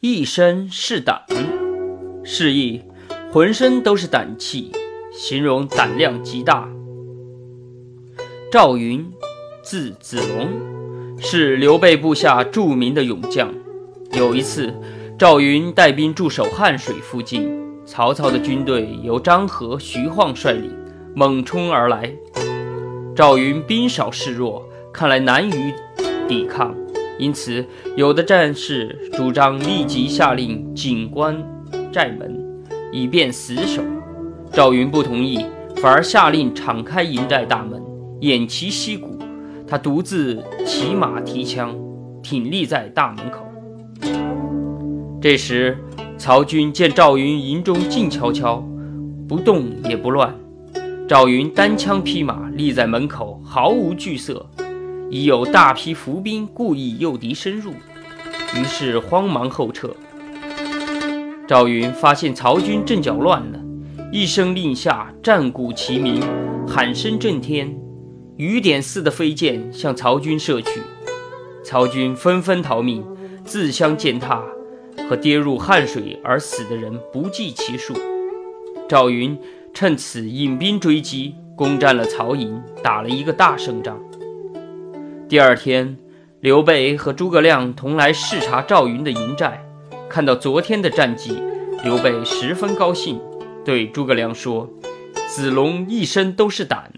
一身是胆，示意浑身都是胆气，形容胆量极大。赵云，字子龙，是刘备部下著名的勇将。有一次，赵云带兵驻守汉水附近，曹操的军队由张合、徐晃率领，猛冲而来。赵云兵少势弱，看来难于抵抗。因此，有的战士主张立即下令紧关寨门，以便死守。赵云不同意，反而下令敞开营寨大门，偃旗息鼓。他独自骑马提枪，挺立在大门口。这时，曹军见赵云营中静悄悄，不动也不乱。赵云单枪匹马立在门口，毫无惧色。已有大批伏兵故意诱敌深入，于是慌忙后撤。赵云发现曹军阵脚乱了，一声令下，战鼓齐鸣，喊声震天，雨点似的飞箭向曹军射去，曹军纷纷逃命，自相践踏，和跌入汉水而死的人不计其数。赵云趁此引兵追击，攻占了曹营，打了一个大胜仗。第二天，刘备和诸葛亮同来视察赵云的营寨，看到昨天的战绩，刘备十分高兴，对诸葛亮说：“子龙一身都是胆，